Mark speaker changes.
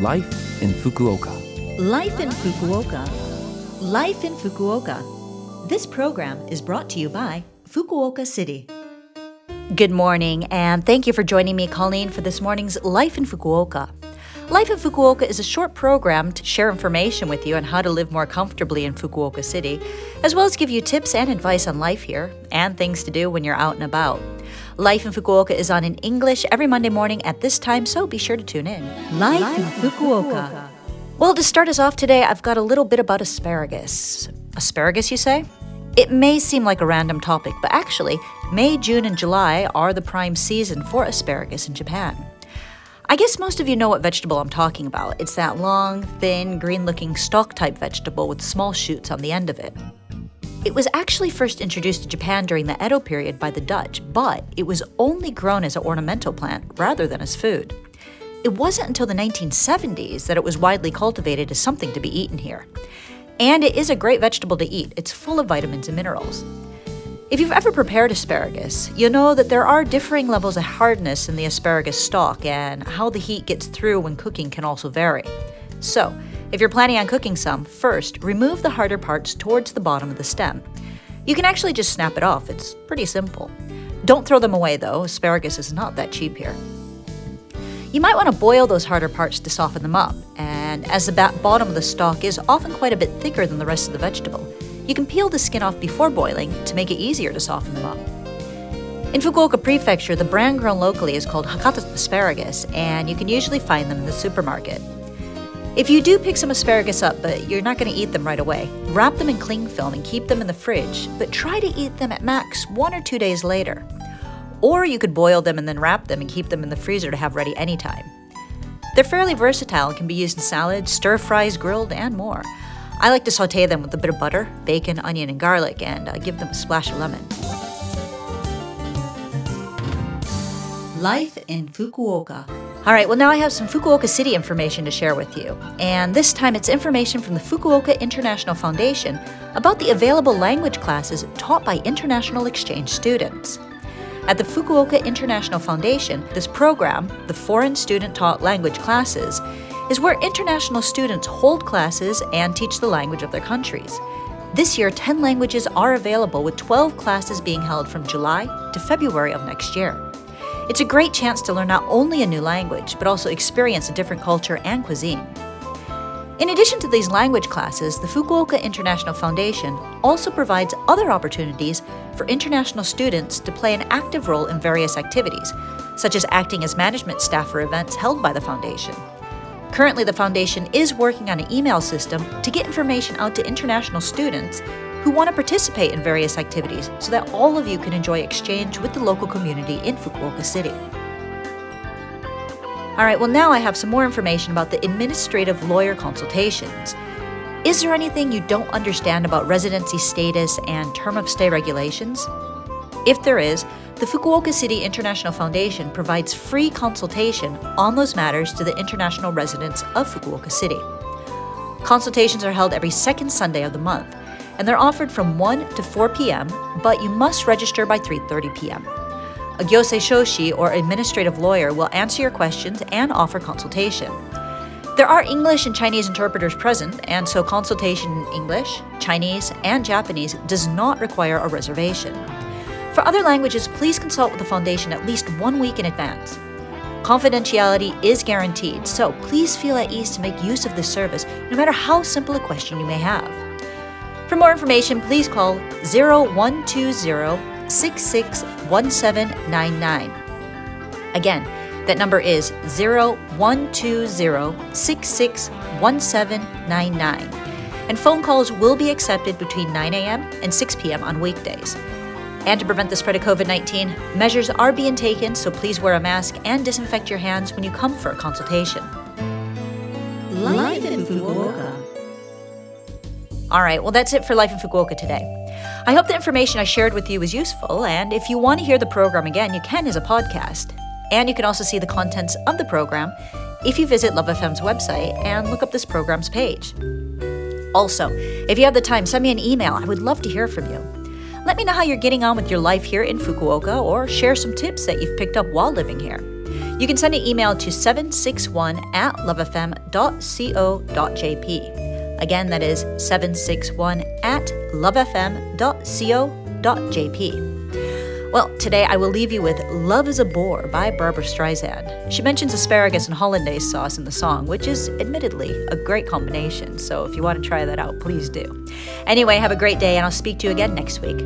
Speaker 1: Life in Fukuoka.
Speaker 2: Life in Fukuoka. Life in Fukuoka. This program is brought to you by Fukuoka City. Good morning, and thank you for joining me, Colleen, for this morning's Life in Fukuoka. Life in Fukuoka is a short program to share information with you on how to live more comfortably in Fukuoka City, as well as give you tips and advice on life here and things to do when you're out and about. Life in Fukuoka is on in English every Monday morning at this time, so be sure to tune in. Life, Life in Fukuoka. Fukuoka. Well, to start us off today, I've got a little bit about asparagus. Asparagus, you say? It may seem like a random topic, but actually, May, June, and July are the prime season for asparagus in Japan. I guess most of you know what vegetable I'm talking about. It's that long, thin, green looking stalk type vegetable with small shoots on the end of it. It was actually first introduced to Japan during the Edo period by the Dutch, but it was only grown as an ornamental plant rather than as food. It wasn't until the 1970s that it was widely cultivated as something to be eaten here. And it is a great vegetable to eat, it's full of vitamins and minerals. If you've ever prepared asparagus, you know that there are differing levels of hardness in the asparagus stalk, and how the heat gets through when cooking can also vary. So, if you're planning on cooking some, first remove the harder parts towards the bottom of the stem. You can actually just snap it off, it's pretty simple. Don't throw them away though, asparagus is not that cheap here. You might want to boil those harder parts to soften them up, and as the bottom of the stalk is often quite a bit thicker than the rest of the vegetable, you can peel the skin off before boiling to make it easier to soften them up. In Fukuoka Prefecture, the brand grown locally is called Hakata asparagus, and you can usually find them in the supermarket. If you do pick some asparagus up, but you're not going to eat them right away, wrap them in cling film and keep them in the fridge, but try to eat them at max one or two days later. Or you could boil them and then wrap them and keep them in the freezer to have ready anytime. They're fairly versatile and can be used in salads, stir fries, grilled, and more. I like to saute them with a bit of butter, bacon, onion, and garlic, and uh, give them a splash of lemon. Life in Fukuoka. All right, well, now I have some Fukuoka City information to share with you. And this time it's information from the Fukuoka International Foundation about the available language classes taught by international exchange students. At the Fukuoka International Foundation, this program, the Foreign Student Taught Language Classes, is where international students hold classes and teach the language of their countries. This year, 10 languages are available, with 12 classes being held from July to February of next year. It's a great chance to learn not only a new language, but also experience a different culture and cuisine. In addition to these language classes, the Fukuoka International Foundation also provides other opportunities for international students to play an active role in various activities, such as acting as management staff for events held by the foundation. Currently, the Foundation is working on an email system to get information out to international students who want to participate in various activities so that all of you can enjoy exchange with the local community in Fukuoka City. All right, well, now I have some more information about the administrative lawyer consultations. Is there anything you don't understand about residency status and term of stay regulations? If there is, the Fukuoka City International Foundation provides free consultation on those matters to the international residents of Fukuoka City. Consultations are held every second Sunday of the month, and they're offered from 1 to 4 p.m., but you must register by 3:30 p.m. A gyosei shoshi or administrative lawyer will answer your questions and offer consultation. There are English and Chinese interpreters present, and so consultation in English, Chinese, and Japanese does not require a reservation. For other languages, please consult with the Foundation at least one week in advance. Confidentiality is guaranteed, so please feel at ease to make use of this service, no matter how simple a question you may have. For more information, please call 0120 661799. Again, that number is 0120 661799. And phone calls will be accepted between 9 a.m. and 6 p.m. on weekdays. And to prevent the spread of COVID 19, measures are being taken, so please wear a mask and disinfect your hands when you come for a consultation. Life in Fukuoka. All right, well, that's it for Life in Fukuoka today. I hope the information I shared with you was useful, and if you want to hear the program again, you can as a podcast. And you can also see the contents of the program if you visit Love FM's website and look up this program's page. Also, if you have the time, send me an email. I would love to hear from you. Let me know how you're getting on with your life here in Fukuoka or share some tips that you've picked up while living here. You can send an email to 761 at lovefm.co.jp. Again, that is 761 at lovefm.co.jp. Well, today I will leave you with Love is a Bore by Barbra Streisand. She mentions asparagus and hollandaise sauce in the song, which is admittedly a great combination. So if you want to try that out, please do. Anyway, have a great day, and I'll speak to you again next week.